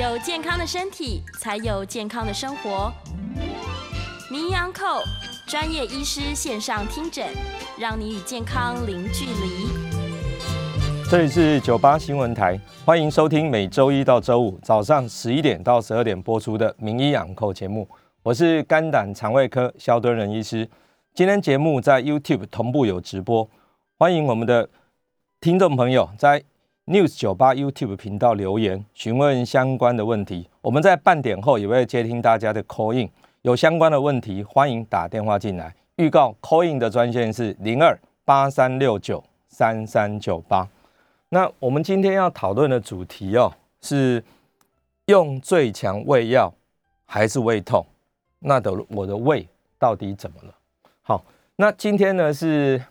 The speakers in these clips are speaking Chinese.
有健康的身体，才有健康的生活。名医安扣专业医师线上听诊，让你与健康零距离。这里是九八新闻台，欢迎收听每周一到周五早上十一点到十二点播出的名医养扣节目。我是肝胆肠胃科肖敦仁医师。今天节目在 YouTube 同步有直播，欢迎我们的听众朋友在 News 九八 YouTube 频道留言询问相关的问题。我们在半点后也会接听大家的 call in，有相关的问题欢迎打电话进来。预告 call in 的专线是零二八三六九三三九八。那我们今天要讨论的主题哦，是用最强胃药还是胃痛？那的我的胃到底怎么了？好，那今天呢是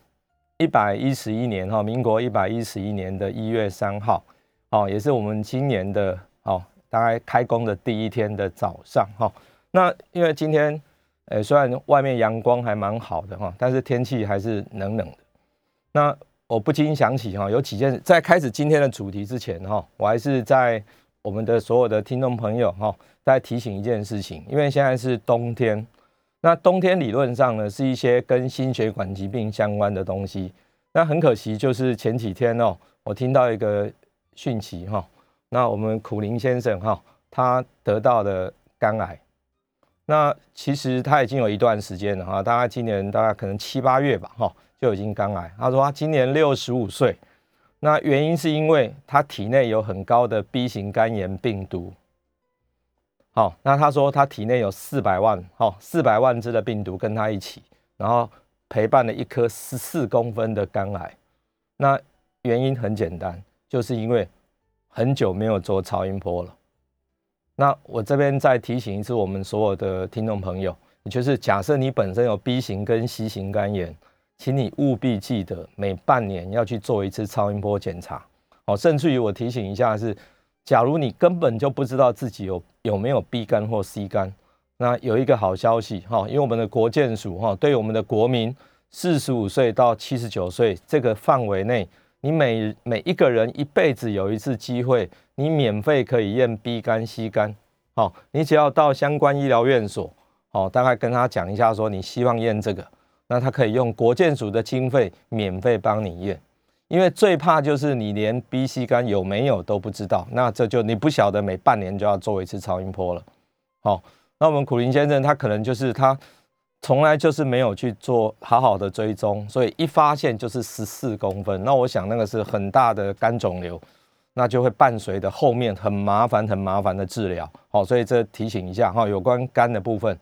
一百一十一年哈，民国一百一十一年的一月三号，哦，也是我们今年的哦，大概开工的第一天的早上哈。那因为今天，呃，虽然外面阳光还蛮好的哈，但是天气还是冷冷的。那我不禁想起哈，有几件在开始今天的主题之前哈，我还是在我们的所有的听众朋友哈。再提醒一件事情，因为现在是冬天，那冬天理论上呢是一些跟心血管疾病相关的东西。那很可惜，就是前几天哦，我听到一个讯息哈，那我们苦林先生哈，他得到的肝癌。那其实他已经有一段时间了哈，大概今年大概可能七八月吧哈，就已经肝癌。他说他今年六十五岁，那原因是因为他体内有很高的 B 型肝炎病毒。好，那他说他体内有四百万，好四百万只的病毒跟他一起，然后陪伴了一颗十四公分的肝癌。那原因很简单，就是因为很久没有做超音波了。那我这边再提醒一次我们所有的听众朋友，也就是假设你本身有 B 型跟 C 型肝炎，请你务必记得每半年要去做一次超音波检查。好，甚至于我提醒一下是。假如你根本就不知道自己有有没有 B 肝或 C 肝，那有一个好消息哈，因为我们的国健署哈，对我们的国民四十五岁到七十九岁这个范围内，你每每一个人一辈子有一次机会，你免费可以验 B 肝 C 肝，好，你只要到相关医疗院所，好，大概跟他讲一下说你希望验这个，那他可以用国健署的经费免费帮你验。因为最怕就是你连 B、C 肝有没有都不知道，那这就你不晓得每半年就要做一次超音波了。好，那我们苦林先生他可能就是他从来就是没有去做好好的追踪，所以一发现就是十四公分。那我想那个是很大的肝肿瘤，那就会伴随的后面很麻烦、很麻烦的治疗。好，所以这提醒一下哈，有关肝的部分。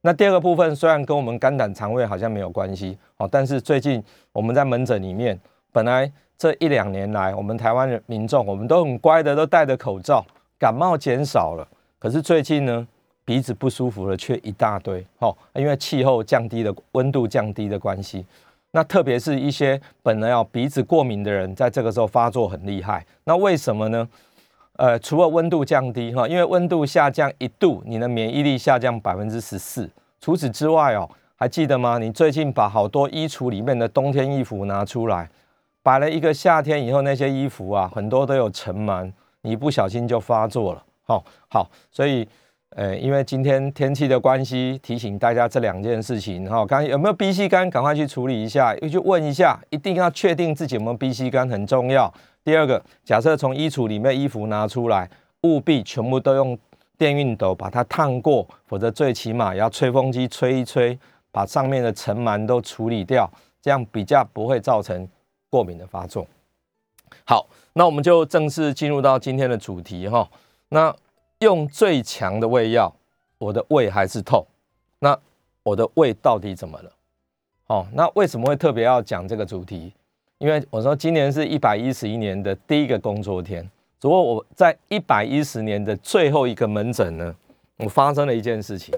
那第二个部分虽然跟我们肝胆肠胃好像没有关系，哦，但是最近我们在门诊里面。本来这一两年来，我们台湾的民众，我们都很乖的，都戴着口罩，感冒减少了。可是最近呢，鼻子不舒服了却一大堆。哦，因为气候降低的温度降低的关系，那特别是一些本来要鼻子过敏的人，在这个时候发作很厉害。那为什么呢？呃，除了温度降低哈，因为温度下降一度，你的免疫力下降百分之十四。除此之外哦，还记得吗？你最近把好多衣橱里面的冬天衣服拿出来。摆了一个夏天以后，那些衣服啊，很多都有尘螨，你不小心就发作了。好，好，所以，呃，因为今天天气的关系，提醒大家这两件事情。哈，刚有没有 B C 肝，赶快去处理一下，又去问一下，一定要确定自己有没有 B C 肝很重要。第二个，假设从衣橱里面衣服拿出来，务必全部都用电熨斗把它烫过，否则最起码要吹风机吹一吹，把上面的尘螨都处理掉，这样比较不会造成。过敏的发作，好，那我们就正式进入到今天的主题哈。那用最强的胃药，我的胃还是痛，那我的胃到底怎么了？哦，那为什么会特别要讲这个主题？因为我说今年是一百一十一年的第一个工作天，不过我在一百一十年的最后一个门诊呢，我发生了一件事情，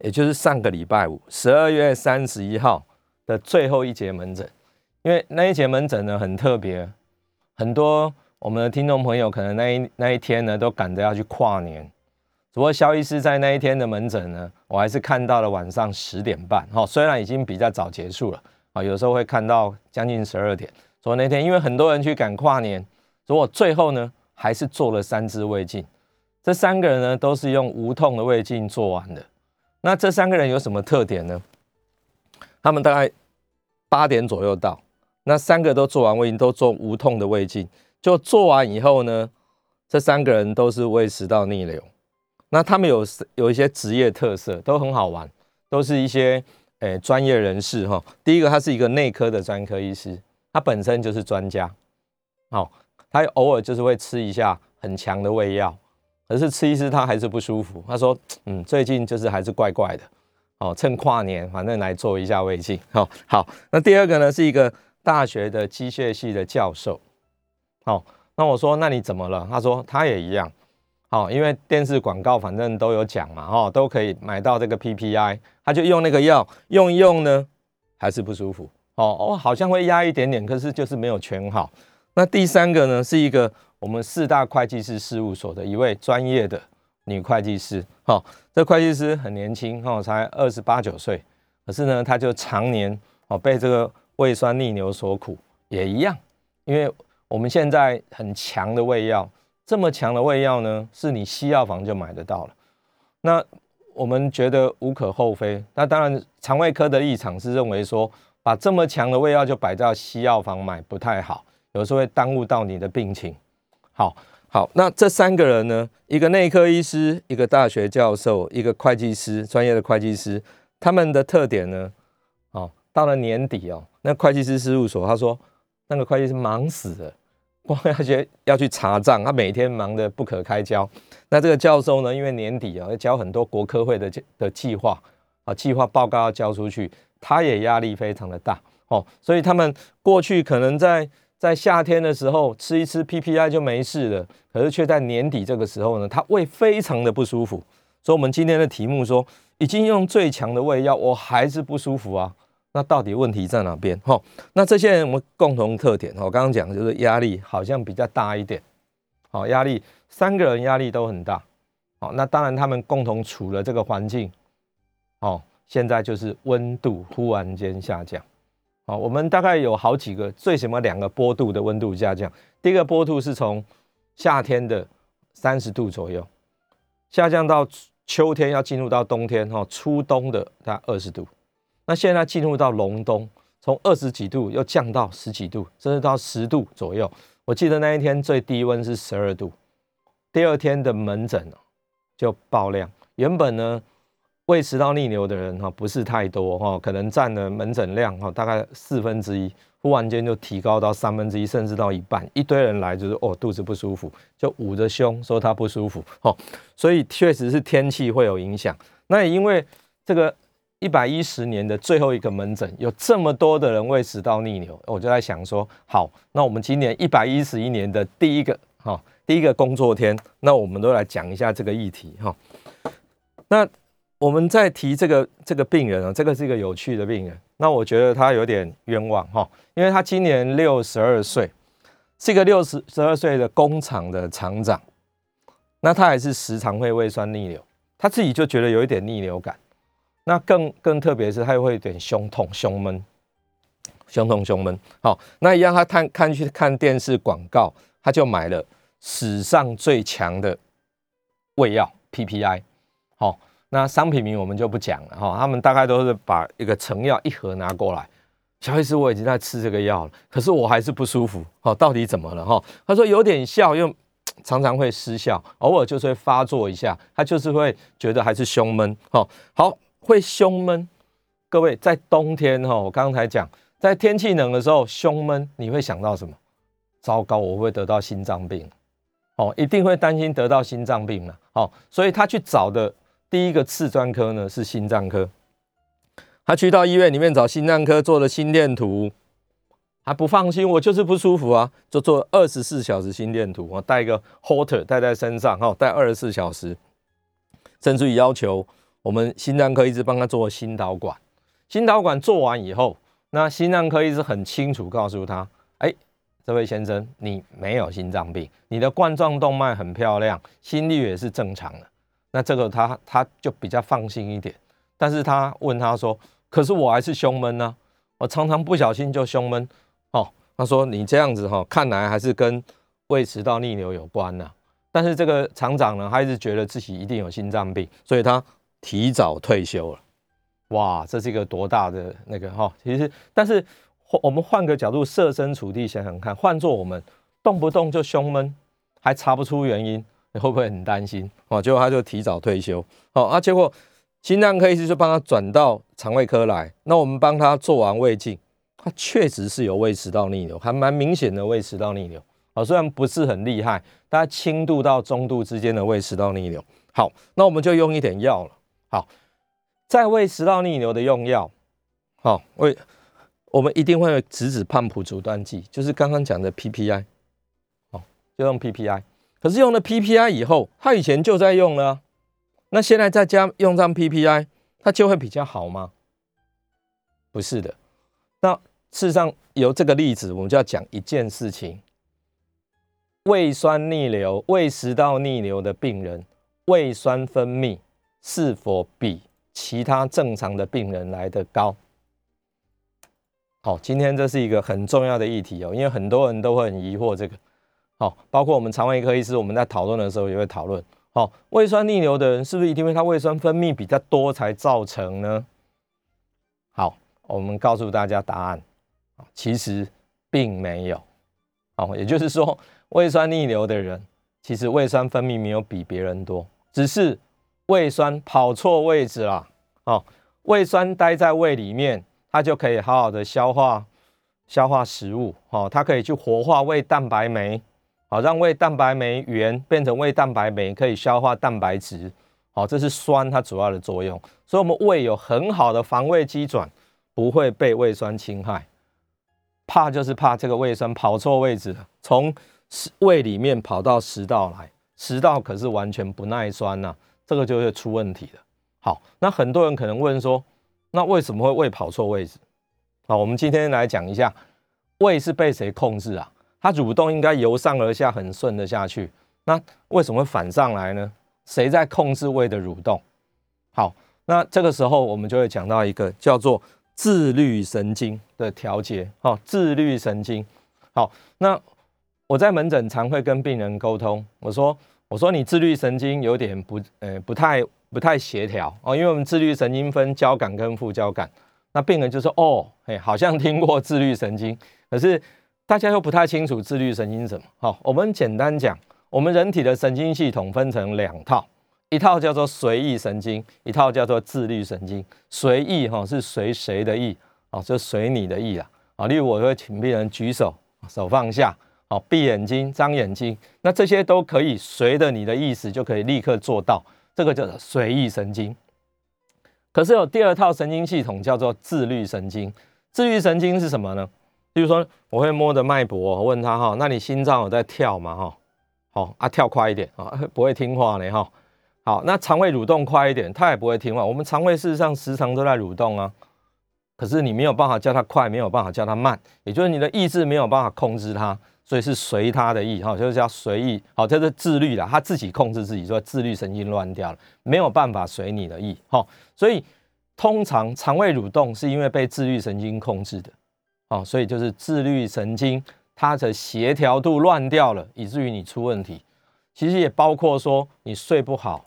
也就是上个礼拜五，十二月三十一号的最后一节门诊。因为那一节门诊呢很特别，很多我们的听众朋友可能那一那一天呢都赶着要去跨年，不过肖医师在那一天的门诊呢，我还是看到了晚上十点半，哈，虽然已经比较早结束了，啊，有时候会看到将近十二点。所以那天因为很多人去赶跨年，所以我最后呢还是做了三支胃镜，这三个人呢都是用无痛的胃镜做完的。那这三个人有什么特点呢？他们大概八点左右到，那三个都做完胃镜，都做无痛的胃镜。就做完以后呢，这三个人都是胃食道逆流。那他们有有一些职业特色，都很好玩，都是一些诶专业人士哈。第一个，他是一个内科的专科医师，他本身就是专家。好，他偶尔就是会吃一下很强的胃药，可是吃一吃他还是不舒服。他说，嗯，最近就是还是怪怪的。哦，趁跨年反正来做一下胃镜。好，好。那第二个呢，是一个大学的机械系的教授。好，那我说，那你怎么了？他说他也一样。好，因为电视广告反正都有讲嘛，哈，都可以买到这个 PPI，他就用那个药，用一用呢，还是不舒服。哦哦，好像会压一点点，可是就是没有全好。那第三个呢，是一个我们四大会计师事务所的一位专业的女会计师。哈，这会计师很年轻，哈，才二十八九岁，可是呢，他就常年哦被这个胃酸逆流所苦，也一样，因为我们现在很强的胃药。这么强的胃药呢，是你西药房就买得到了。那我们觉得无可厚非。那当然，肠胃科的立场是认为说，把这么强的胃药就摆到西药房买不太好，有时候会耽误到你的病情。好，好，那这三个人呢，一个内科医师，一个大学教授，一个会计师，专业的会计师，他们的特点呢，哦，到了年底哦，那会计师事务所他说，那个会计师忙死了。光要去要去查账，他每天忙得不可开交。那这个教授呢，因为年底啊要交很多国科会的的计划啊，计划报告要交出去，他也压力非常的大哦。所以他们过去可能在在夏天的时候吃一吃 PPI 就没事了，可是却在年底这个时候呢，他胃非常的不舒服。所以，我们今天的题目说，已经用最强的胃药，我还是不舒服啊。那到底问题在哪边？哈，那这些人我们共同特点，我刚刚讲就是压力好像比较大一点，好，压力三个人压力都很大，好，那当然他们共同处了这个环境，哦，现在就是温度忽然间下降，好，我们大概有好几个最什么两个波度的温度下降，第一个波度是从夏天的三十度左右下降到秋天要进入到冬天，哈，初冬的大概二十度。那现在进入到隆冬，从二十几度又降到十几度，甚至到十度左右。我记得那一天最低温是十二度。第二天的门诊就爆量。原本呢胃食道逆流的人哈不是太多哈，可能占了门诊量哈大概四分之一，忽然间就提高到三分之一，甚至到一半。一堆人来就是哦肚子不舒服，就捂着胸说他不舒服。哦，所以确实是天气会有影响。那也因为这个。一百一十年的最后一个门诊，有这么多的人胃食道逆流，我就在想说，好，那我们今年一百一十一年的第一个哈，第一个工作天，那我们都来讲一下这个议题哈。那我们在提这个这个病人啊，这个是一个有趣的病人，那我觉得他有点冤枉哈，因为他今年六十二岁，是一个六十十二岁的工厂的厂长，那他还是时常会胃酸逆流，他自己就觉得有一点逆流感。那更更特别是，他会有点胸痛、胸闷、胸痛、胸闷。好，那一样，他看看去看电视广告，他就买了史上最强的胃药 PPI。好，那商品名我们就不讲了哈。他们大概都是把一个成药一盒拿过来，小医师我已经在吃这个药了，可是我还是不舒服。好，到底怎么了哈？他说有点效，又常常会失效，偶尔就是会发作一下，他就是会觉得还是胸闷。好，好。会胸闷，各位在冬天哈，我刚才讲，在天气冷的时候胸闷，你会想到什么？糟糕，我会得到心脏病，哦，一定会担心得到心脏病了，哦，所以他去找的第一个次专科呢是心脏科，他去到医院里面找心脏科做了心电图，还不放心，我就是不舒服啊，就做二十四小时心电图，我带一个 Holter 带在身上，哈，带二十四小时，甚至于要求。我们心脏科一直帮他做心导管，心导管做完以后，那心脏科一直很清楚告诉他：，哎，这位先生，你没有心脏病，你的冠状动脉很漂亮，心率也是正常的。那这个他他就比较放心一点。但是他问他说：，可是我还是胸闷呢，我常常不小心就胸闷。哦，他说你这样子哈，看来还是跟胃食道逆流有关呢。但是这个厂长呢，他一直觉得自己一定有心脏病，所以他提早退休了。哇，这是一个多大的那个哈？其实，但是我们换个角度设身处地想想看，换做我们动不动就胸闷，还查不出原因，你会不会很担心？哦，结果他就提早退休。好啊，结果心脏科医师就帮他转到肠胃科来。那我们帮他做完胃镜，他确实是有胃食道逆流，还蛮明显的胃食道逆流。哦，虽然不是很厉害，大概轻度到中度之间的胃食道逆流。好，那我们就用一点药了。好。在胃食道逆流的用药，好，胃我们一定会直指胖普阻断剂，就是刚刚讲的 PPI，好，就用 PPI。可是用了 PPI 以后，他以前就在用了，那现在再加用上 PPI，它就会比较好吗？不是的。那事实上由这个例子，我们就要讲一件事情：胃酸逆流、胃食道逆流的病人，胃酸分泌是否比？其他正常的病人来的高，好，今天这是一个很重要的议题哦，因为很多人都会很疑惑这个，好，包括我们肠胃科医师，我们在讨论的时候也会讨论，好，胃酸逆流的人是不是一定因为他胃酸分泌比较多才造成呢？好，我们告诉大家答案，其实并没有，好，也就是说，胃酸逆流的人其实胃酸分泌没有比别人多，只是。胃酸跑错位置了，哦，胃酸待在胃里面，它就可以好好的消化消化食物，哦，它可以去活化胃蛋白酶，好，让胃蛋白酶原变成胃蛋白酶，可以消化蛋白质，好，这是酸它主要的作用，所以我们胃有很好的防卫机转，不会被胃酸侵害，怕就是怕这个胃酸跑错位置，从胃里面跑到食道来，食道可是完全不耐酸呐。这个就会出问题了。好，那很多人可能问说，那为什么会胃跑错位置？好，我们今天来讲一下，胃是被谁控制啊？它蠕动应该由上而下很顺的下去，那为什么会反上来呢？谁在控制胃的蠕动？好，那这个时候我们就会讲到一个叫做自律神经的调节。好，自律神经。好，那我在门诊常会跟病人沟通，我说。我说你自律神经有点不，呃，不太不太协调哦，因为我们自律神经分交感跟副交感。那病人就说，哦，嘿，好像 听过自律神经，可是大家又不太清楚自律神经是什么。好，我们简单讲，我们人体的神经系统分成两套，一套叫做随意神经，一套叫做自律神经。随意哈是随谁的意，哦，就随你的意啊。啊，例如我会请病人举手，手放下。好，闭眼睛，张眼睛，那这些都可以随着你的意思就可以立刻做到，这个叫做随意神经。可是有第二套神经系统叫做自律神经。自律神经是什么呢？比如说我会摸着脉搏，问他哈，那你心脏有在跳吗？哈，好啊，跳快一点啊，不会听话呢哈。好，那肠胃蠕动快一点，他也不会听话。我们肠胃事实上时常都在蠕动啊，可是你没有办法叫它快，没有办法叫它慢，也就是你的意志没有办法控制它。所以是随他的意，哈，就是叫随意，好，这是自律的，他自己控制自己，说自律神经乱掉了，没有办法随你的意，哈，所以通常肠胃蠕动是因为被自律神经控制的，哦，所以就是自律神经它的协调度乱掉了，以至于你出问题。其实也包括说你睡不好，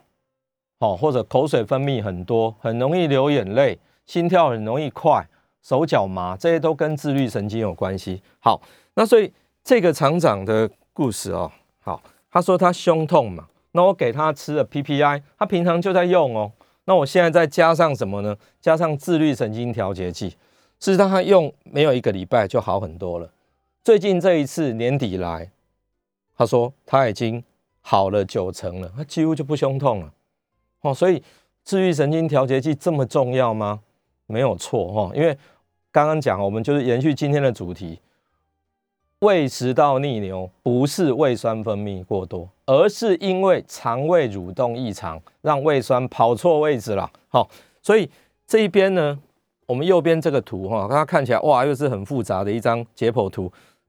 哦，或者口水分泌很多，很容易流眼泪，心跳很容易快，手脚麻，这些都跟自律神经有关系。好，那所以。这个厂长的故事哦，好，他说他胸痛嘛，那我给他吃了 PPI，他平常就在用哦，那我现在再加上什么呢？加上自律神经调节剂，事实上他用没有一个礼拜就好很多了。最近这一次年底来，他说他已经好了九成了，他几乎就不胸痛了哦。所以自律神经调节剂这么重要吗？没有错哈，因为刚刚讲我们就是延续今天的主题。胃食道逆流不是胃酸分泌过多，而是因为肠胃蠕动异常，让胃酸跑错位置了。好，所以这一边呢，我们右边这个图哈，它看起来哇，又是很复杂的一张解剖图，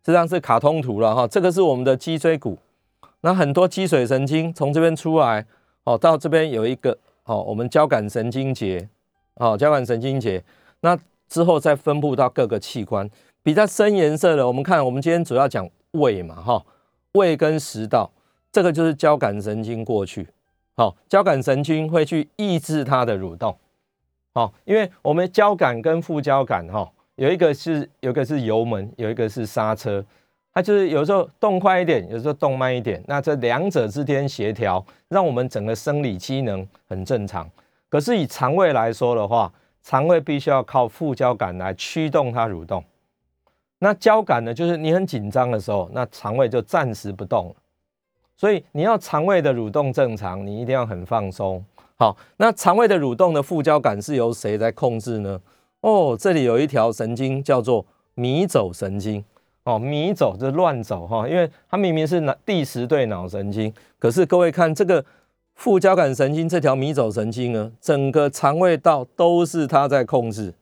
实际上是卡通图了哈。这个是我们的脊椎骨，那很多脊髓神经从这边出来，哦，到这边有一个哦，我们交感神经节，哦，交感神经节，那之后再分布到各个器官。比较深颜色的，我们看，我们今天主要讲胃嘛，哈，胃跟食道，这个就是交感神经过去。好，交感神经会去抑制它的蠕动。好，因为我们交感跟副交感哈，有一个是有一个是油门，有一个是刹车，它就是有时候动快一点，有时候动慢一点。那这两者之间协调，让我们整个生理机能很正常。可是以肠胃来说的话，肠胃必须要靠副交感来驱动它蠕动。那交感呢，就是你很紧张的时候，那肠胃就暂时不动。所以你要肠胃的蠕动正常，你一定要很放松。好，那肠胃的蠕动的副交感是由谁在控制呢？哦，这里有一条神经叫做迷走神经。哦，迷走就乱走哈，因为它明明是脑第十对脑神经，可是各位看这个副交感神经这条迷走神经呢，整个肠胃道都是它在控制，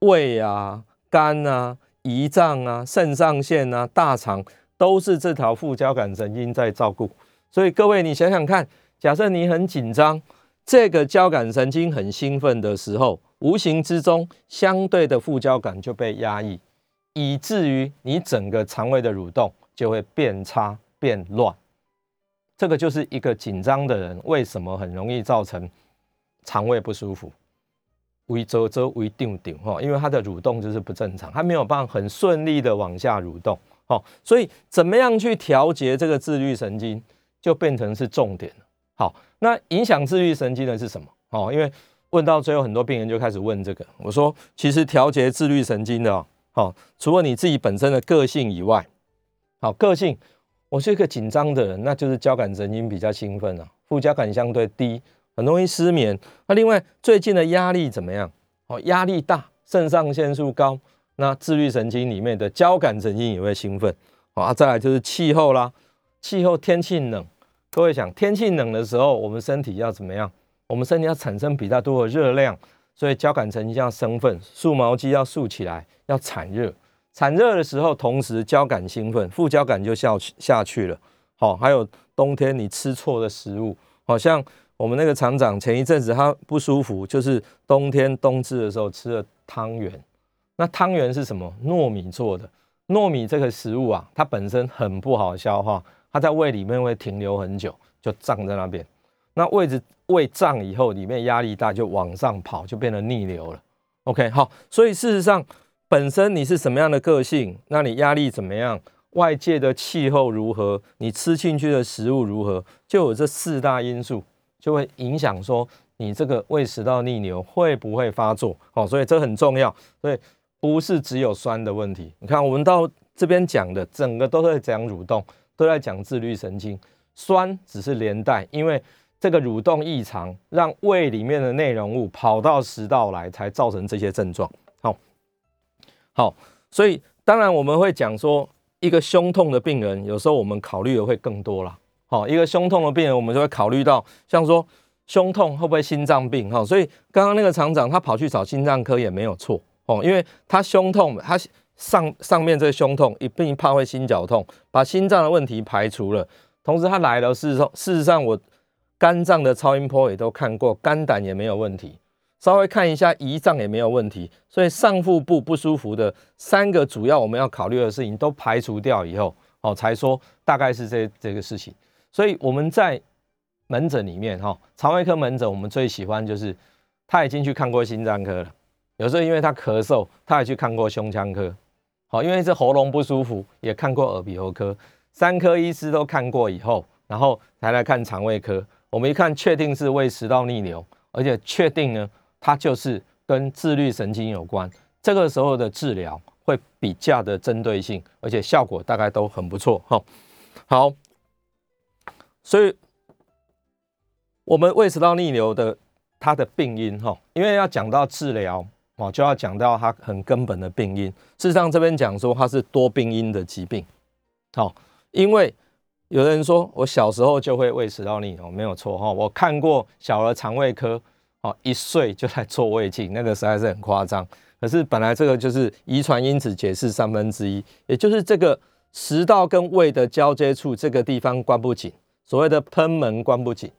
胃啊、肝啊、胰脏啊、肾上腺啊、大肠。都是这条副交感神经在照顾，所以各位你想想看，假设你很紧张，这个交感神经很兴奋的时候，无形之中相对的副交感就被压抑，以至于你整个肠胃的蠕动就会变差变乱。这个就是一个紧张的人为什么很容易造成肠胃不舒服，微周周微定定哈，因为它的蠕动就是不正常，它没有办法很顺利的往下蠕动。好，所以怎么样去调节这个自律神经，就变成是重点。好，那影响自律神经的是什么？哦，因为问到最后，很多病人就开始问这个。我说，其实调节自律神经的，好，除了你自己本身的个性以外，好，个性，我是一个紧张的人，那就是交感神经比较兴奋啊，副交感相对低，很容易失眠。那另外，最近的压力怎么样？哦，压力大，肾上腺素高。那自律神经里面的交感神经也会兴奋，好，再来就是气候啦，气候天气冷，各位想天气冷的时候，我们身体要怎么样？我们身体要产生比较多的热量，所以交感神经要生奋，竖毛肌要竖起来，要产热。产热的时候，同时交感兴奋，副交感就下去下去了。好，还有冬天你吃错的食物，好像我们那个厂长前一阵子他不舒服，就是冬天冬至的时候吃了汤圆。那汤圆是什么？糯米做的。糯米这个食物啊，它本身很不好消化，它在胃里面会停留很久，就胀在那边。那胃子胃胀以后，里面压力大，就往上跑，就变得逆流了。OK，好。所以事实上，本身你是什么样的个性，那你压力怎么样，外界的气候如何，你吃进去的食物如何，就有这四大因素，就会影响说你这个胃食道逆流会不会发作。好，所以这很重要。所以。不是只有酸的问题，你看我们到这边讲的整个都在讲蠕动，都在讲自律神经，酸只是连带，因为这个蠕动异常，让胃里面的内容物跑到食道来，才造成这些症状。好，所以当然我们会讲说，一个胸痛的病人，有时候我们考虑的会更多了。好，一个胸痛的病人，我们就会考虑到，像说胸痛会不会心脏病？哈，所以刚刚那个厂长他跑去找心脏科也没有错。哦，因为他胸痛，他上上面这个胸痛一并怕会心绞痛，把心脏的问题排除了。同时他来了，事实上事实上我肝脏的超音波也都看过，肝胆也没有问题，稍微看一下胰脏也没有问题。所以上腹部不舒服的三个主要我们要考虑的事情都排除掉以后，哦，才说大概是这这个事情。所以我们在门诊里面哈，肠胃科门诊我们最喜欢就是他已经去看过心脏科了。有时候因为他咳嗽，他也去看过胸腔科，好，因为是喉咙不舒服，也看过耳鼻喉科，三科医师都看过以后，然后才来看肠胃科。我们一看，确定是胃食道逆流，而且确定呢，它就是跟自律神经有关。这个时候的治疗会比较的针对性，而且效果大概都很不错。哈，好，所以我们胃食道逆流的它的病因，哈，因为要讲到治疗。哦，就要讲到它很根本的病因。事实上，这边讲说它是多病因的疾病。好，因为有的人说我小时候就会胃食道逆流，没有错哈。我看过小儿肠胃科，哦，一岁就在做胃镜，那个实在是很夸张。可是本来这个就是遗传因子解释三分之一，也就是这个食道跟胃的交接处这个地方关不紧，所谓的喷门关不紧。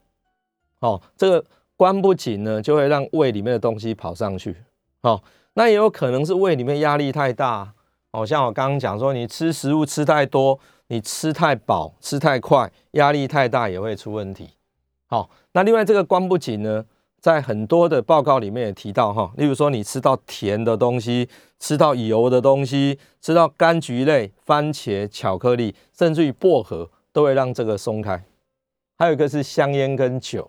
哦，这个关不紧呢，就会让胃里面的东西跑上去。哦，那也有可能是胃里面压力太大，哦，像我刚刚讲说，你吃食物吃太多，你吃太饱、吃太快、压力太大也会出问题。好，那另外这个关不紧呢，在很多的报告里面也提到哈，例如说你吃到甜的东西、吃到油的东西、吃到柑橘类、番茄、巧克力，甚至于薄荷，都会让这个松开。还有一个是香烟跟酒。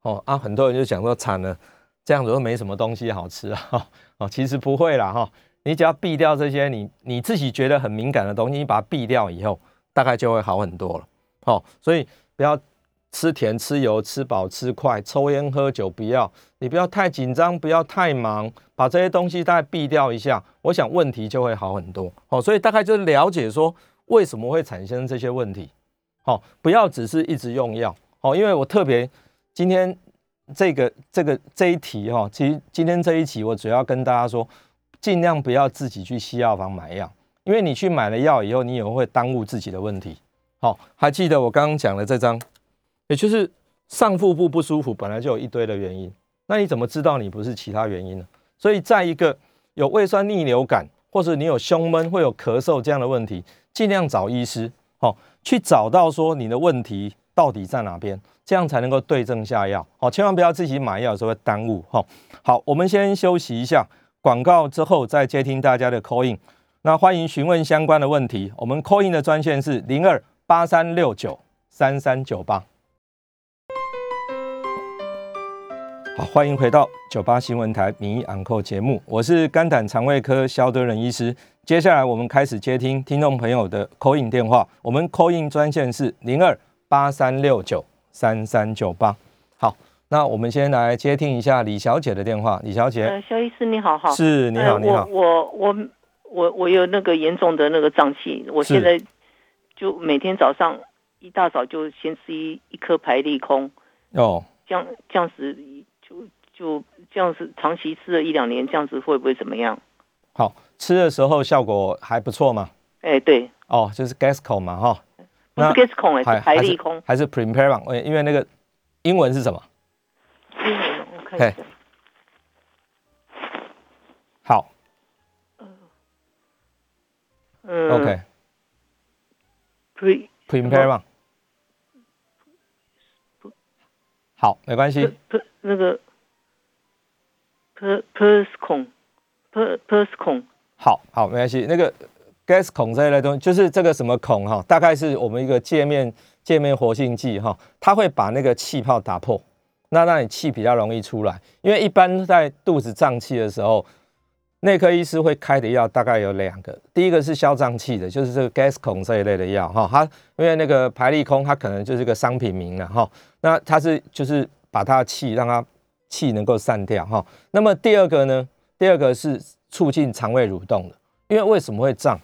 哦啊，很多人就讲说惨了，这样子都没什么东西好吃啊。哦，其实不会啦哈。你只要避掉这些你你自己觉得很敏感的东西，你把它避掉以后，大概就会好很多了。好，所以不要吃甜、吃油、吃饱、吃快，抽烟喝酒不要。你不要太紧张，不要太忙，把这些东西大概避掉一下，我想问题就会好很多。好，所以大概就是了解说为什么会产生这些问题。好，不要只是一直用药。好，因为我特别今天这个这个这一题哈，其实今天这一集我主要跟大家说。尽量不要自己去西药房买药，因为你去买了药以后，你也会耽误自己的问题。好，还记得我刚刚讲的这张，也就是上腹部不舒服，本来就有一堆的原因，那你怎么知道你不是其他原因呢？所以在一个有胃酸逆流感，或者你有胸闷、会有咳嗽这样的问题，尽量找医师，好，去找到说你的问题到底在哪边，这样才能够对症下药。好，千万不要自己买药的时候会耽误。哦，好，我们先休息一下。广告之后再接听大家的 call in，那欢迎询问相关的问题。我们 call in 的专线是零二八三六九三三九八。好，欢迎回到九八新闻台名医昂扣节目，我是肝胆肠胃科肖德仁医师。接下来我们开始接听听众朋友的 call in 电话，我们 call in 专线是零二八三六九三三九八。好。那我们先来接听一下李小姐的电话。李小姐，呃，肖医师你好，好，是你好，你好。我我我我有那个严重的那个胀气，我现在就每天早上一大早就先吃一一颗排利空。哦，这样这样子就就这样子长期吃了一两年，这样子会不会怎么样？好吃的时候效果还不错嘛？哎，对。哦，就是 Gascon 嘛，哈。不是 Gascon 哎，是排利空，还是 Primperon？因为那个英文是什么？嘿，好，嗯，OK，Pre，Prepare one，好，没关系。那个，Per，Pers 孔，Per，Pers 孔，好好，没关系。那个 Gas 孔这一类东西，就是这个什么孔哈，大概是我们一个界面界面活性剂哈，它会把那个气泡打破。那让你气比较容易出来，因为一般在肚子胀气的时候，内科医师会开的药大概有两个，第一个是消胀气的，就是这个 gas 孔这一类的药哈，它因为那个排利空它可能就是个商品名了哈，那它是就是把它的气让它气能够散掉哈。那么第二个呢，第二个是促进肠胃蠕动的，因为为什么会胀？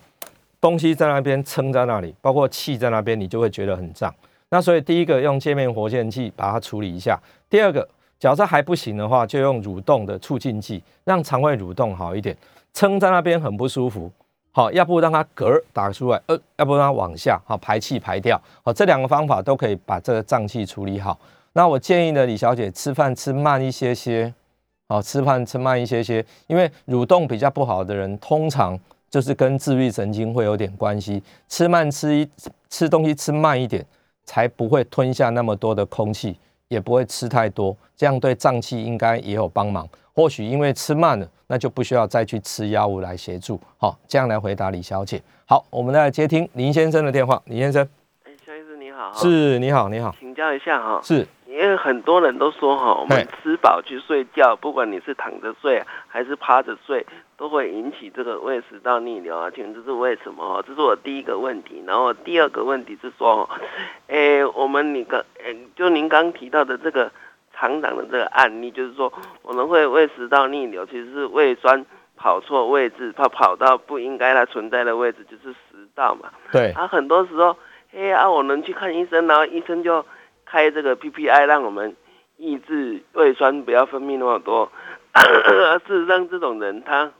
东西在那边撑在那里，包括气在那边，你就会觉得很胀。那所以第一个用界面活性剂把它处理一下，第二个假设还不行的话，就用蠕动的促进剂，让肠胃蠕动好一点。撑在那边很不舒服，好，要不让它嗝打出来，呃，要不让它往下，好排气排掉，好，这两个方法都可以把这个胀气处理好。那我建议呢，李小姐吃饭吃慢一些些，好，吃饭吃慢一些些，因为蠕动比较不好的人，通常就是跟自律神经会有点关系，吃慢吃一吃东西吃慢一点。才不会吞下那么多的空气，也不会吃太多，这样对脏器应该也有帮忙。或许因为吃慢了，那就不需要再去吃药物来协助。好，这样来回答李小姐。好，我们来接听林先生的电话。林先生，哎，肖医师你好，是，你好，你好，请教一下哈，是。因为很多人都说哈，我们吃饱去睡觉，不管你是躺着睡还是趴着睡，都会引起这个胃食道逆流啊。请问这是为什么？这是我第一个问题。然后第二个问题是说，诶，我们你刚，就您刚提到的这个厂长的这个案例，就是说我们会胃食道逆流，其实是胃酸跑错位置，它跑到不应该它存在的位置，就是食道嘛。对。啊，很多时候，哎啊，我能去看医生，然后医生就。开这个 PPI 让我们抑制胃酸不要分泌那么多，事实上这种人他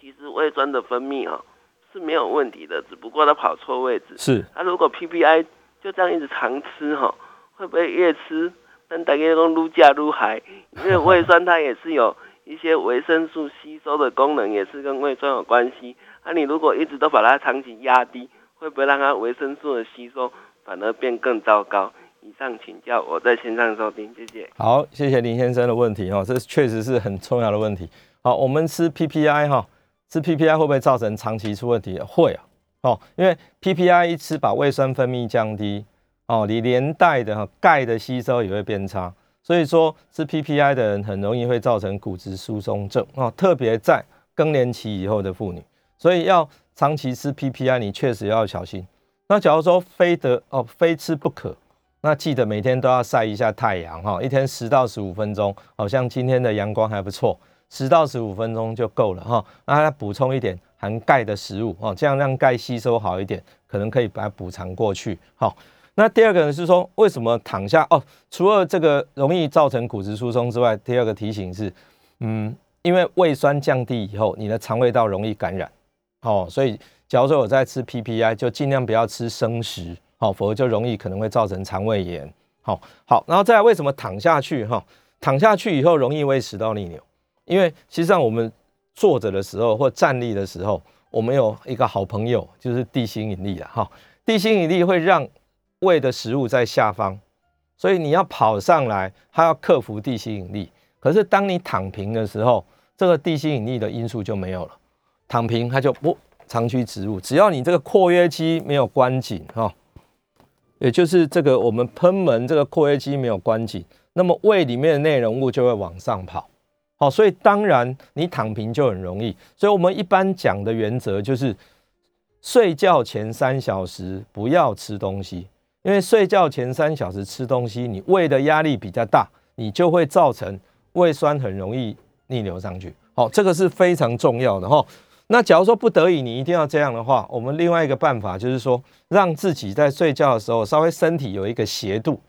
其实胃酸的分泌啊是没有问题的，只不过他跑错位置。是。他如果 PPI 就这样一直常吃哈，会不会越吃但大家都撸架撸海？因为胃酸它也是有 一些维生素吸收的功能，也是跟胃酸有关系。那你如果一直都把它长期压低。会不会让它维生素的吸收反而变更糟糕？以上请教，我在线上收听，谢谢。好，谢谢林先生的问题哈，这确实是很重要的问题。好，我们吃 PPI 哈，吃 PPI 会不会造成长期出问题？会啊，哦，因为 PPI 一吃把胃酸分泌降低，哦，你连带的哈钙的吸收也会变差，所以说吃 PPI 的人很容易会造成骨质疏松症哦，特别在更年期以后的妇女，所以要长期吃 PPI，你确实要小心。那假如说非得哦非吃不可。那记得每天都要晒一下太阳哈，一天十到十五分钟，好像今天的阳光还不错，十到十五分钟就够了哈。那补充一点含钙的食物哦，这样让钙吸收好一点，可能可以把它补偿过去。好，那第二个呢是说，为什么躺下哦？除了这个容易造成骨质疏松之外，第二个提醒是，嗯，因为胃酸降低以后，你的肠胃道容易感染，哦，所以假如说我在吃 PPI，就尽量不要吃生食。好，否则就容易可能会造成肠胃炎。好，好，然后再来，为什么躺下去？哈，躺下去以后容易胃食道逆流，因为实际上我们坐着的时候或站立的时候，我们有一个好朋友就是地心引力啊。哈，地心引力会让胃的食物在下方，所以你要跑上来，它要克服地心引力。可是当你躺平的时候，这个地心引力的因素就没有了，躺平它就不长驱直入。只要你这个括约肌没有关紧，哈。也就是这个，我们喷门这个括约肌没有关紧，那么胃里面的内容物就会往上跑。好，所以当然你躺平就很容易。所以我们一般讲的原则就是，睡觉前三小时不要吃东西，因为睡觉前三小时吃东西，你胃的压力比较大，你就会造成胃酸很容易逆流上去。好，这个是非常重要的哈。那假如说不得已你一定要这样的话，我们另外一个办法就是说，让自己在睡觉的时候稍微身体有一个斜度，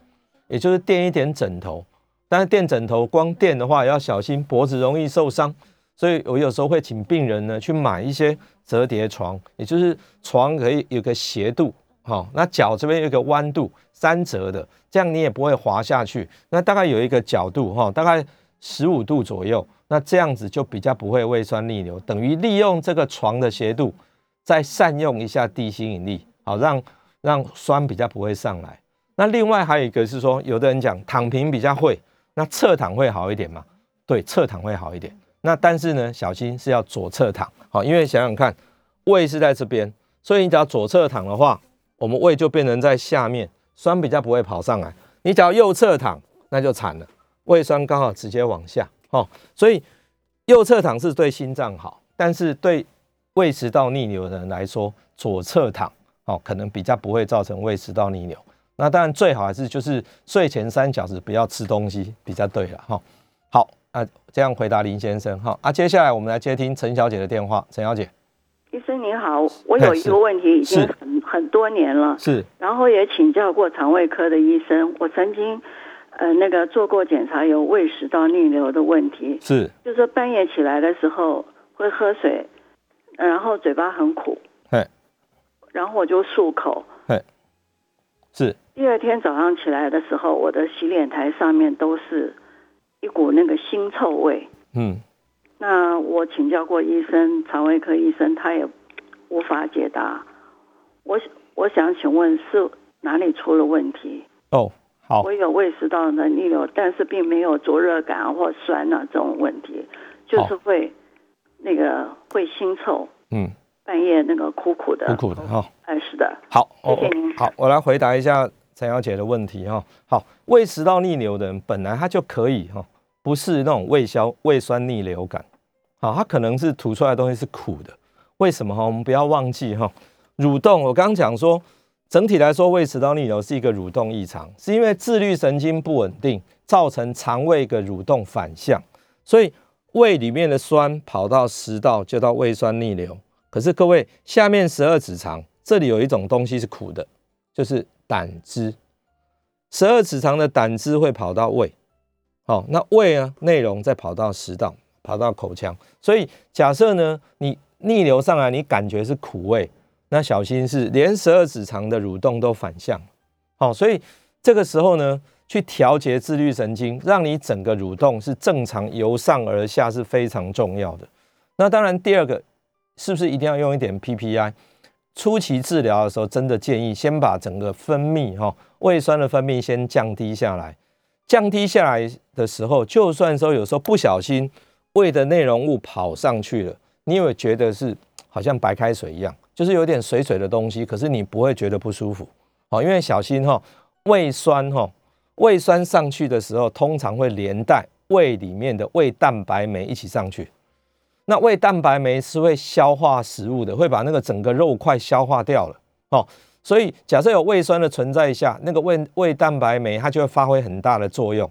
也就是垫一点枕头。但是垫枕头光垫的话要小心脖子容易受伤，所以我有时候会请病人呢去买一些折叠床，也就是床可以有个斜度，好，那脚这边有一个弯度，三折的，这样你也不会滑下去。那大概有一个角度哈，大概十五度左右。那这样子就比较不会胃酸逆流，等于利用这个床的斜度，再善用一下地心引力，好让让酸比较不会上来。那另外还有一个是说，有的人讲躺平比较会，那侧躺会好一点嘛？对，侧躺会好一点。那但是呢，小心是要左侧躺，好，因为想想看，胃是在这边，所以你只要左侧躺的话，我们胃就变成在下面，酸比较不会跑上来。你只要右侧躺，那就惨了，胃酸刚好直接往下。哦，所以右侧躺是对心脏好，但是对胃食道逆流的人来说，左侧躺哦，可能比较不会造成胃食道逆流。那当然最好还是就是睡前三小时不要吃东西比较对了哈。好啊，这样回答林先生哈啊，接下来我们来接听陈小姐的电话。陈小姐，医生您好，我有一个问题已经很很多年了，是，然后也请教过肠胃科的医生，我曾经。呃，那个做过检查，有胃食道逆流的问题，是，就是半夜起来的时候会喝水，然后嘴巴很苦，哎，然后我就漱口，哎，是。第二天早上起来的时候，我的洗脸台上面都是一股那个腥臭味，嗯，那我请教过医生，肠胃科医生，他也无法解答。我我想请问是哪里出了问题？哦。我有胃食道的逆流，但是并没有灼热感或酸啊这种问题，就是会那个会腥臭，嗯，半夜那个苦苦的，苦苦的哈，哎是的，好，谢谢您。好，我来回答一下陈小姐的问题哈。好，胃食道逆流的人本来他就可以哈，不是那种胃消胃酸逆流感，好，他可能是吐出来的东西是苦的，为什么哈？我们不要忘记哈，蠕动，我刚刚讲说。整体来说，胃食道逆流是一个蠕动异常，是因为自律神经不稳定，造成肠胃的蠕动反向，所以胃里面的酸跑到食道就到胃酸逆流。可是各位，下面十二指肠这里有一种东西是苦的，就是胆汁。十二指肠的胆汁会跑到胃，好，那胃呢内容再跑到食道，跑到口腔。所以假设呢，你逆流上来，你感觉是苦味。那小心是连十二指肠的蠕动都反向，好，所以这个时候呢，去调节自律神经，让你整个蠕动是正常由上而下是非常重要的。那当然，第二个是不是一定要用一点 PPI？初期治疗的时候，真的建议先把整个分泌哈胃酸的分泌先降低下来。降低下来的时候，就算说有时候不小心胃的内容物跑上去了，你有觉得是好像白开水一样，就是有点水水的东西，可是你不会觉得不舒服。好，因为小心哈，胃酸哈，胃酸上去的时候，通常会连带胃里面的胃蛋白酶一起上去。那胃蛋白酶是会消化食物的，会把那个整个肉块消化掉了哦。所以假设有胃酸的存在下，那个胃胃蛋白酶它就会发挥很大的作用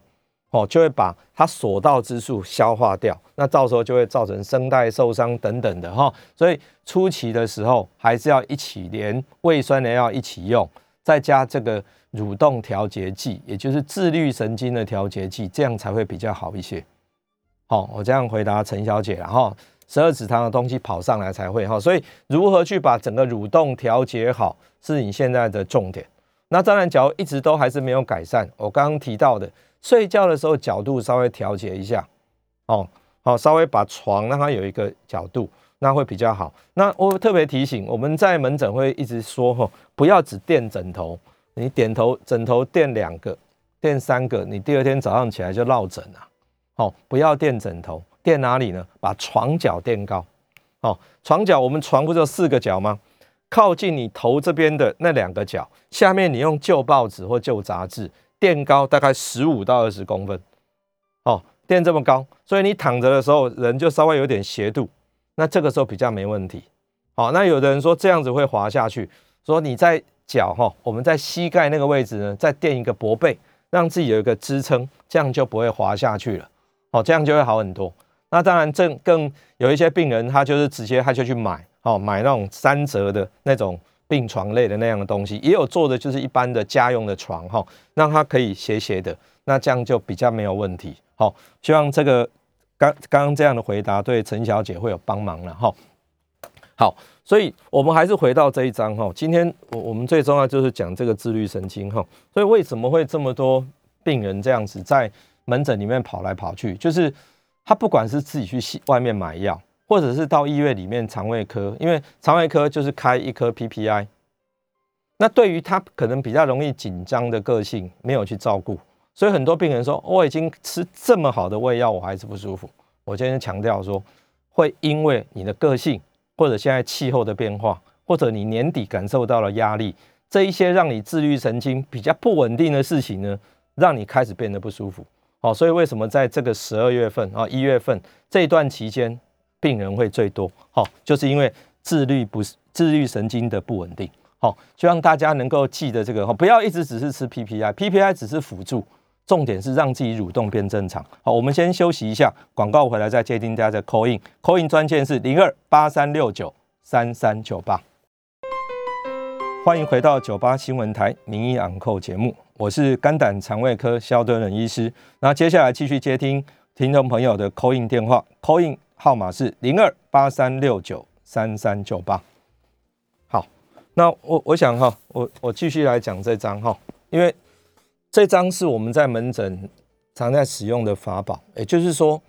哦，就会把它所到之处消化掉。那到时候就会造成声带受伤等等的哈。所以初期的时候还是要一起连胃酸的药一起用，再加这个蠕动调节剂，也就是自律神经的调节剂，这样才会比较好一些。好，我这样回答陈小姐，然后十二指肠的东西跑上来才会哈，所以如何去把整个蠕动调节好，是你现在的重点。那当然，假如一直都还是没有改善，我刚刚提到的，睡觉的时候角度稍微调节一下，哦，好，稍微把床让它有一个角度，那会比较好。那我特别提醒，我们在门诊会一直说哈，不要只垫枕头，你点头枕头垫两个，垫三个，你第二天早上起来就落枕了。哦，不要垫枕头，垫哪里呢？把床脚垫高。哦，床脚我们床不是有四个角吗？靠近你头这边的那两个角，下面你用旧报纸或旧杂志垫高大概十五到二十公分。哦，垫这么高，所以你躺着的时候人就稍微有点斜度，那这个时候比较没问题。好，那有的人说这样子会滑下去，说你在脚哈，我们在膝盖那个位置呢，再垫一个薄被，让自己有一个支撑，这样就不会滑下去了。哦，这样就会好很多。那当然，正更有一些病人，他就是直接他就去买，哦，买那种三折的那种病床类的那样的东西，也有做的就是一般的家用的床，哈，让它可以斜斜的，那这样就比较没有问题。好，希望这个刚刚刚这样的回答对陈小姐会有帮忙了，哈。好，所以我们还是回到这一章，哈，今天我我们最重要就是讲这个自律神经，哈，所以为什么会这么多病人这样子在？门诊里面跑来跑去，就是他不管是自己去外面买药，或者是到医院里面肠胃科，因为肠胃科就是开一颗 PPI。那对于他可能比较容易紧张的个性，没有去照顾，所以很多病人说：“我已经吃这么好的胃药，我还是不舒服。”我今天强调说，会因为你的个性，或者现在气候的变化，或者你年底感受到了压力，这一些让你自律神经比较不稳定的事情呢，让你开始变得不舒服。好，所以为什么在这个十二月份啊一月份这一段期间，病人会最多？好，就是因为自律不是自律神经的不稳定。好，希望大家能够记得这个哈，不要一直只是吃 PPI，PPI 只是辅助，重点是让自己蠕动变正常。好，我们先休息一下，广告回来再接听大家的 call in，call in 专线是零二八三六九三三九八。欢迎回到九八新闻台名医昂扣节目。我是肝胆肠胃科肖敦仁医师，那接下来继续接听听众朋友的 call in 电话，call in 号码是零二八三六九三三九八。好，那我我想哈，我我继续来讲这张哈，因为这张是我们在门诊常在使用的法宝，也就是说，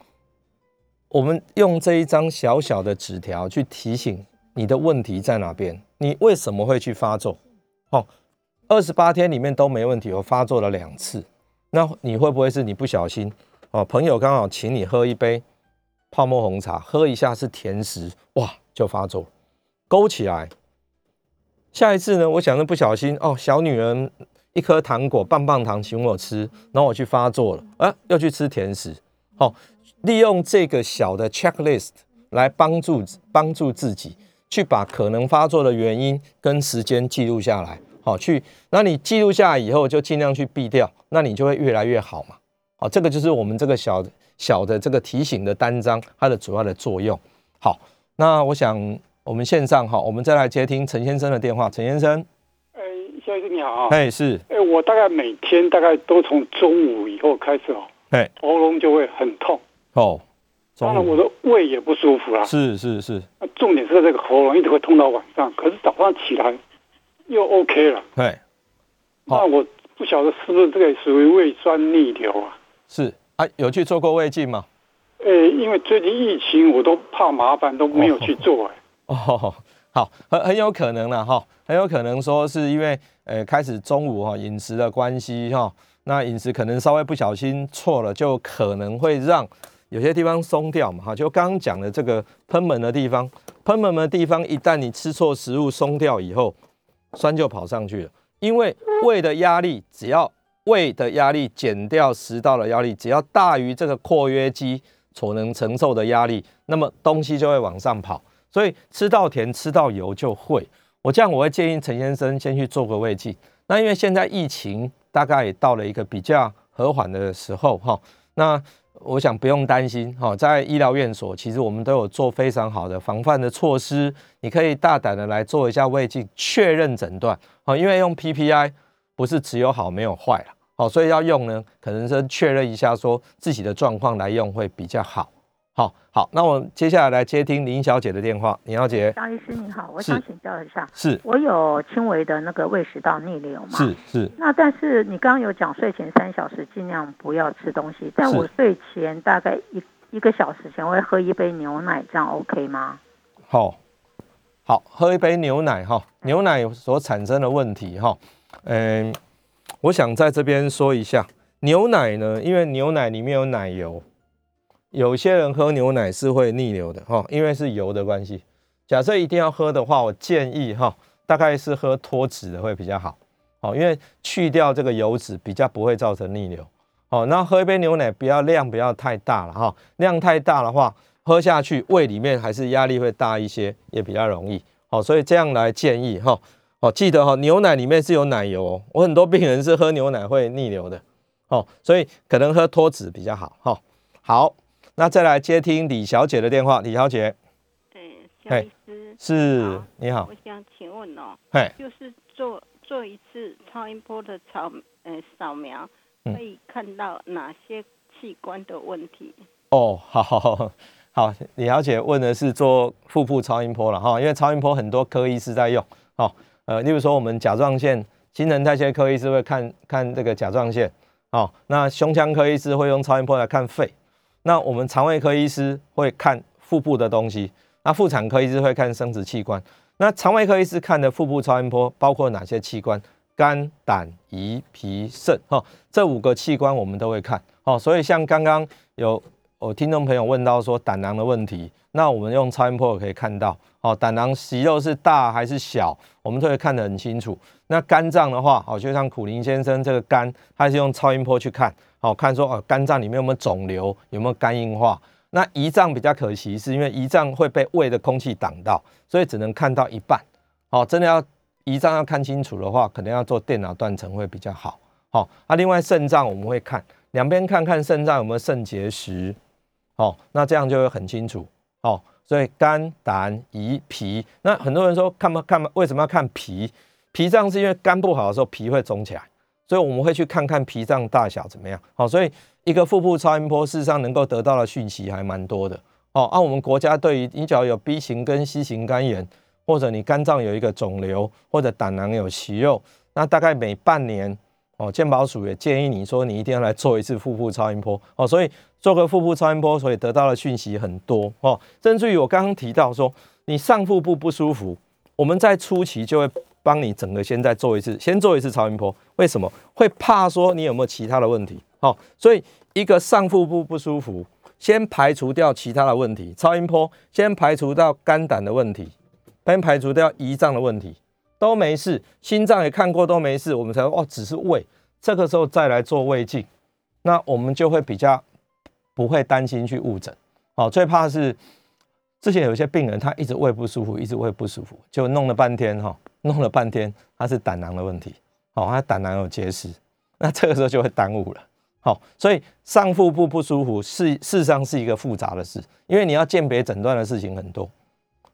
我们用这一张小小的纸条去提醒你的问题在哪边，你为什么会去发作，哦。二十八天里面都没问题，我发作了两次，那你会不会是你不小心哦？朋友刚好请你喝一杯泡沫红茶，喝一下是甜食，哇，就发作，勾起来。下一次呢？我想着不小心哦，小女人一颗糖果棒棒糖请我吃，然后我去发作了，啊，要去吃甜食。好，利用这个小的 checklist 来帮助帮助自己去把可能发作的原因跟时间记录下来。好，去，那你记录下来以后，就尽量去避掉，那你就会越来越好嘛。好，这个就是我们这个小小的这个提醒的单张，它的主要的作用。好，那我想我们线上哈，我们再来接听陈先生的电话。陈先生，哎，肖先生你好。哎，是。哎，我大概每天大概都从中午以后开始哦，哎，喉咙就会很痛。哦，当然我的胃也不舒服啦。是是是。那重点是这个喉咙一直会痛到晚上，可是早上起来。又 OK 了，对，那我不晓得是不是这个属于胃酸逆流啊？是啊，有去做过胃镜吗？诶，因为最近疫情，我都怕麻烦，都没有去做。哎，哦，好，很很有可能了哈，很有可能说是因为呃开始中午哈饮食的关系哈，那饮食可能稍微不小心错了，就可能会让有些地方松掉嘛哈，就刚刚讲的这个喷门的地方，喷门的地方一旦你吃错食物松掉以后，酸就跑上去了，因为胃的压力只要胃的压力减掉食道的压力，只要大于这个括约肌所能承受的压力，那么东西就会往上跑。所以吃到甜吃到油就会，我这样我会建议陈先生先去做个胃镜。那因为现在疫情大概也到了一个比较和缓的时候哈，那我想不用担心哈，在医疗院所其实我们都有做非常好的防范的措施，你可以大胆的来做一下胃镜确认诊断哦，因为用 PPI 不是只有好没有坏了哦，所以要用呢，可能是确认一下说自己的状况来用会比较好。好好，那我接下来来接听林小姐的电话。林小姐，张医师你好，我想请教一下，是我有轻微的那个胃食道逆流吗？是是。那但是你刚刚有讲睡前三小时尽量不要吃东西，但我睡前大概一一个小时前会喝一杯牛奶，这样 OK 吗？好，好，喝一杯牛奶哈，牛奶所产生的问题哈，嗯，我想在这边说一下，牛奶呢，因为牛奶里面有奶油。有些人喝牛奶是会逆流的哈，因为是油的关系。假设一定要喝的话，我建议哈，大概是喝脱脂的会比较好，好，因为去掉这个油脂比较不会造成逆流。好，那喝一杯牛奶不要量不要太大了哈，量太大的话，喝下去胃里面还是压力会大一些，也比较容易。好，所以这样来建议哈，哦，记得哈，牛奶里面是有奶油，我很多病人是喝牛奶会逆流的，哦，所以可能喝脱脂比较好哈。好。那再来接听李小姐的电话，李小姐，对，肖医师是，你好，我想请问哦，哎，就是做做一次超音波的扫，呃，扫描可以看到哪些器官的问题？哦，好好好，好，李小姐问的是做腹部超音波了哈，因为超音波很多科医师在用，哦，呃，例如说我们甲状腺新陈代谢科医师会看看这个甲状腺，哦，那胸腔科医师会用超音波来看肺。那我们肠胃科医师会看腹部的东西，那妇产科医师会看生殖器官。那肠胃科医师看的腹部超音波包括哪些器官？肝、胆、胰、脾、肾，哈，这五个器官我们都会看。哦，所以像刚刚有我听众朋友问到说胆囊的问题，那我们用超音波可以看到，哦，胆囊息肉是大还是小，我们都会看得很清楚。那肝脏的话，哦，就像苦林先生这个肝，他是用超音波去看。好看说哦，肝脏里面有没有肿瘤，有没有肝硬化？那胰脏比较可惜，是因为胰脏会被胃的空气挡到，所以只能看到一半。好，真的要胰脏要看清楚的话，可能要做电脑断层会比较好。好，那另外肾脏我们会看两边看看肾脏有没有肾结石。好，那这样就会很清楚。好，所以肝、胆、胰、脾。那很多人说看不看为什么要看脾？脾脏是因为肝不好的时候脾会肿起来。所以我们会去看看脾脏大小怎么样，好，所以一个腹部超音波事实上能够得到的讯息还蛮多的，哦，按我们国家对于你只要有 B 型跟 C 型肝炎，或者你肝脏有一个肿瘤，或者胆囊有息肉，那大概每半年，哦，健保署也建议你说你一定要来做一次腹部超音波，哦，所以做个腹部超音波，所以得到的讯息很多，哦，甚至于我刚刚提到说你上腹部不舒服，我们在初期就会。帮你整个先再做一次，先做一次超音波。为什么会怕说你有没有其他的问题？好，所以一个上腹部不舒服，先排除掉其他的问题。超音波先排除掉肝胆的问题，先排除掉胰脏的问题，都没事。心脏也看过都没事，我们才哦只是胃。这个时候再来做胃镜，那我们就会比较不会担心去误诊。好，最怕是之前有些病人他一直胃不舒服，一直胃不舒服，就弄了半天哈。弄了半天，他是胆囊的问题，好，他胆囊有结石，那这个时候就会耽误了，好，所以上腹部不舒服是事实上是一个复杂的事，因为你要鉴别诊断的事情很多，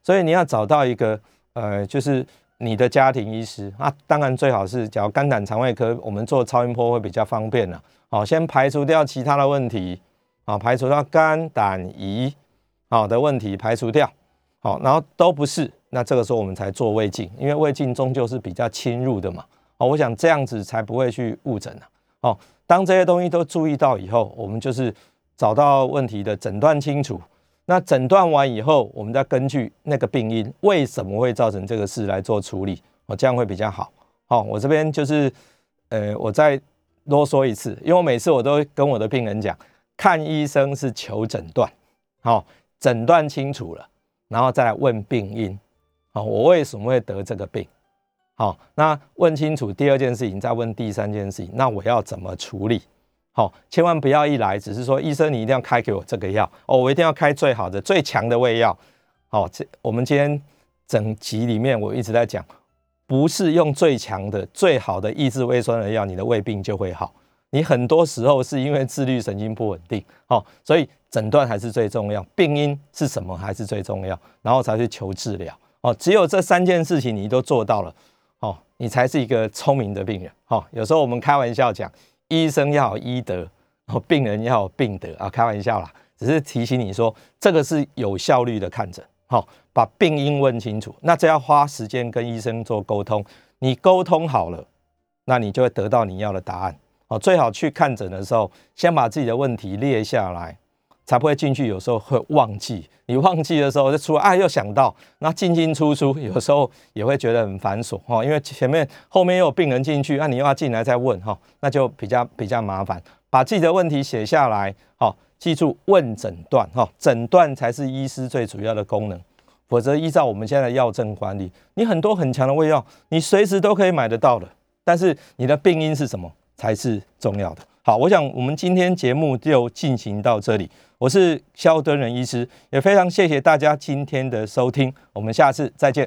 所以你要找到一个呃，就是你的家庭医师啊，当然最好是假如肝胆肠胃科，我们做超音波会比较方便了，好，先排除掉其他的问题，啊，排除掉肝胆胰好的问题排除掉，好，然后都不是。那这个时候我们才做胃镜，因为胃镜终究是比较侵入的嘛。哦，我想这样子才不会去误诊啊。哦，当这些东西都注意到以后，我们就是找到问题的诊断清楚，那诊断完以后，我们再根据那个病因为什么会造成这个事来做处理，哦，这样会比较好。好，我这边就是，呃，我再啰嗦一次，因为我每次我都跟我的病人讲，看医生是求诊断，好，诊断清楚了，然后再来问病因，好，我为什么会得这个病？好，那问清楚第二件事情，再问第三件事情，那我要怎么处理？好，千万不要一来只是说医生，你一定要开给我这个药哦，我一定要开最好的、最强的胃药。好，这我们今天整集里面我一直在讲，不是用最强的、最好的抑制胃酸的药，你的胃病就会好。你很多时候是因为自律神经不稳定。哦，所以诊断还是最重要，病因是什么还是最重要，然后才去求治疗。哦，只有这三件事情你都做到了，哦，你才是一个聪明的病人。哦，有时候我们开玩笑讲。医生要有医德，哦，病人要有病德啊，开玩笑啦，只是提醒你说，这个是有效率的看诊，好，把病因问清楚，那这要花时间跟医生做沟通，你沟通好了，那你就会得到你要的答案，哦，最好去看诊的时候，先把自己的问题列下来。才不会进去，有时候会忘记。你忘记的时候，就出啊，又想到，那进进出出，有时候也会觉得很繁琐哈。因为前面后面又有病人进去，那你又要进来再问哈，那就比较比较麻烦。把自己的问题写下来，好，记住问诊断哈，诊断才是医师最主要的功能。否则依照我们现在的药证管理，你很多很强的胃药，你随时都可以买得到的，但是你的病因是什么才是重要的。好，我想我们今天节目就进行到这里。我是肖敦仁医师，也非常谢谢大家今天的收听，我们下次再见。